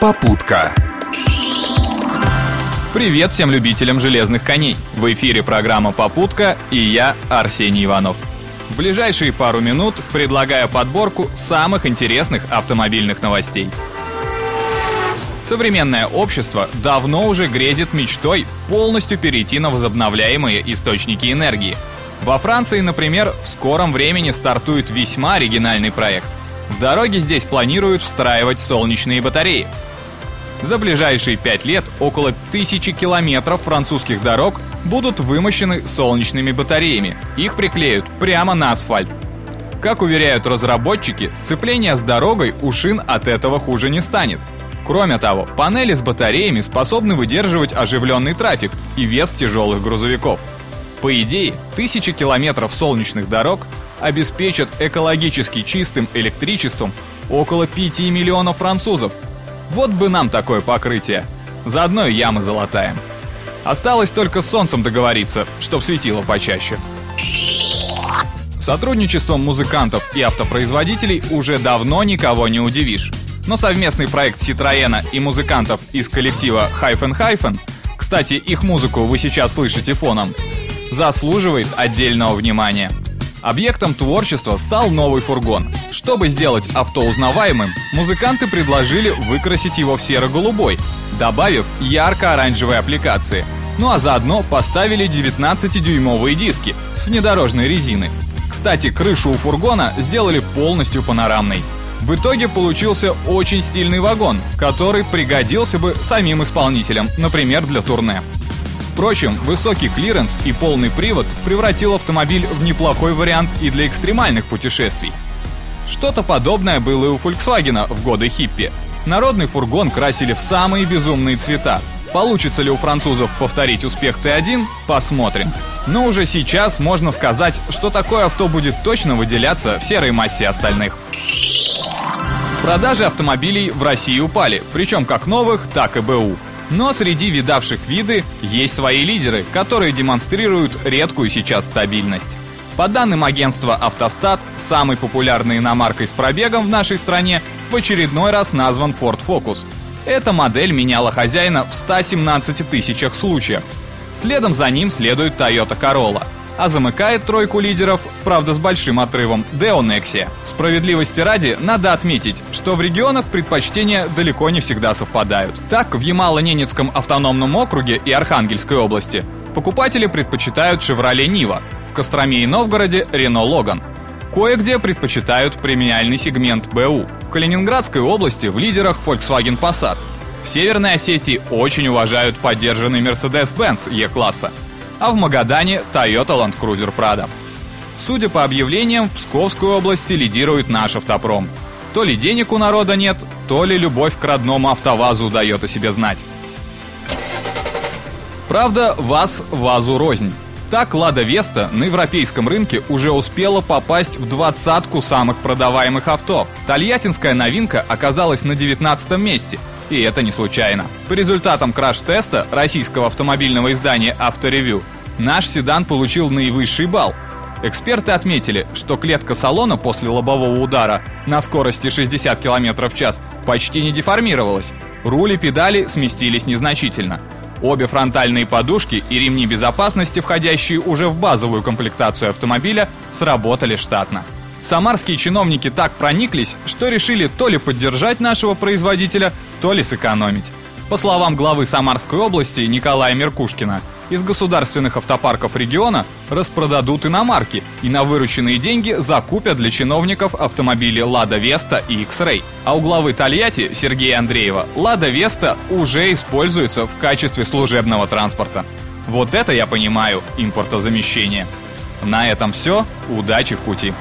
Попутка. Привет всем любителям железных коней. В эфире программа «Попутка» и я, Арсений Иванов. В ближайшие пару минут предлагаю подборку самых интересных автомобильных новостей. Современное общество давно уже грезит мечтой полностью перейти на возобновляемые источники энергии. Во Франции, например, в скором времени стартует весьма оригинальный проект. В дороге здесь планируют встраивать солнечные батареи – за ближайшие пять лет около тысячи километров французских дорог будут вымощены солнечными батареями. Их приклеют прямо на асфальт. Как уверяют разработчики, сцепление с дорогой у шин от этого хуже не станет. Кроме того, панели с батареями способны выдерживать оживленный трафик и вес тяжелых грузовиков. По идее, тысячи километров солнечных дорог обеспечат экологически чистым электричеством около 5 миллионов французов – вот бы нам такое покрытие. Заодно и ямы залатаем. Осталось только с солнцем договориться, чтоб светило почаще. Сотрудничеством музыкантов и автопроизводителей уже давно никого не удивишь. Но совместный проект Citroёна и музыкантов из коллектива Hyphen Hyphen, кстати, их музыку вы сейчас слышите фоном, заслуживает отдельного внимания – Объектом творчества стал новый фургон. Чтобы сделать авто узнаваемым, музыканты предложили выкрасить его в серо-голубой, добавив ярко-оранжевые аппликации. Ну а заодно поставили 19-дюймовые диски с внедорожной резины. Кстати, крышу у фургона сделали полностью панорамной. В итоге получился очень стильный вагон, который пригодился бы самим исполнителям, например, для турне. Впрочем, высокий клиренс и полный привод превратил автомобиль в неплохой вариант и для экстремальных путешествий. Что-то подобное было и у Volkswagen в годы хиппи. Народный фургон красили в самые безумные цвета. Получится ли у французов повторить успех Т1, посмотрим. Но уже сейчас можно сказать, что такое авто будет точно выделяться в серой массе остальных. Продажи автомобилей в России упали, причем как новых, так и БУ. Но среди видавших виды есть свои лидеры, которые демонстрируют редкую сейчас стабильность. По данным агентства «Автостат», самой популярной иномаркой с пробегом в нашей стране в очередной раз назван Ford Focus. Эта модель меняла хозяина в 117 тысячах случаев. Следом за ним следует Toyota Corolla – а замыкает тройку лидеров, правда с большим отрывом, Deo Nexia. Справедливости ради, надо отметить, что в регионах предпочтения далеко не всегда совпадают. Так, в Ямало-Ненецком автономном округе и Архангельской области покупатели предпочитают Chevrolet Niva, в Костроме и Новгороде Renault Logan. Кое-где предпочитают премиальный сегмент БУ. В Калининградской области в лидерах Volkswagen Passat. В Северной Осетии очень уважают поддержанный Mercedes-Benz E-класса а в Магадане Toyota Land Cruiser Prado. Судя по объявлениям, в Псковской области лидирует наш автопром. То ли денег у народа нет, то ли любовь к родному автовазу дает о себе знать. Правда, ВАЗ ВАЗу рознь. Так Лада Веста на европейском рынке уже успела попасть в двадцатку самых продаваемых авто. Тольяттинская новинка оказалась на 19 месте – и это не случайно. По результатам краш-теста российского автомобильного издания «Авторевью» наш седан получил наивысший балл. Эксперты отметили, что клетка салона после лобового удара на скорости 60 км в час почти не деформировалась. Рули педали сместились незначительно. Обе фронтальные подушки и ремни безопасности, входящие уже в базовую комплектацию автомобиля, сработали штатно. Самарские чиновники так прониклись, что решили то ли поддержать нашего производителя, то ли сэкономить. По словам главы Самарской области Николая Меркушкина, из государственных автопарков региона распродадут иномарки и на вырученные деньги закупят для чиновников автомобили «Лада Веста» и X-Ray. А у главы Тольятти Сергея Андреева «Лада Веста» уже используется в качестве служебного транспорта. Вот это я понимаю импортозамещение. На этом все. Удачи в пути.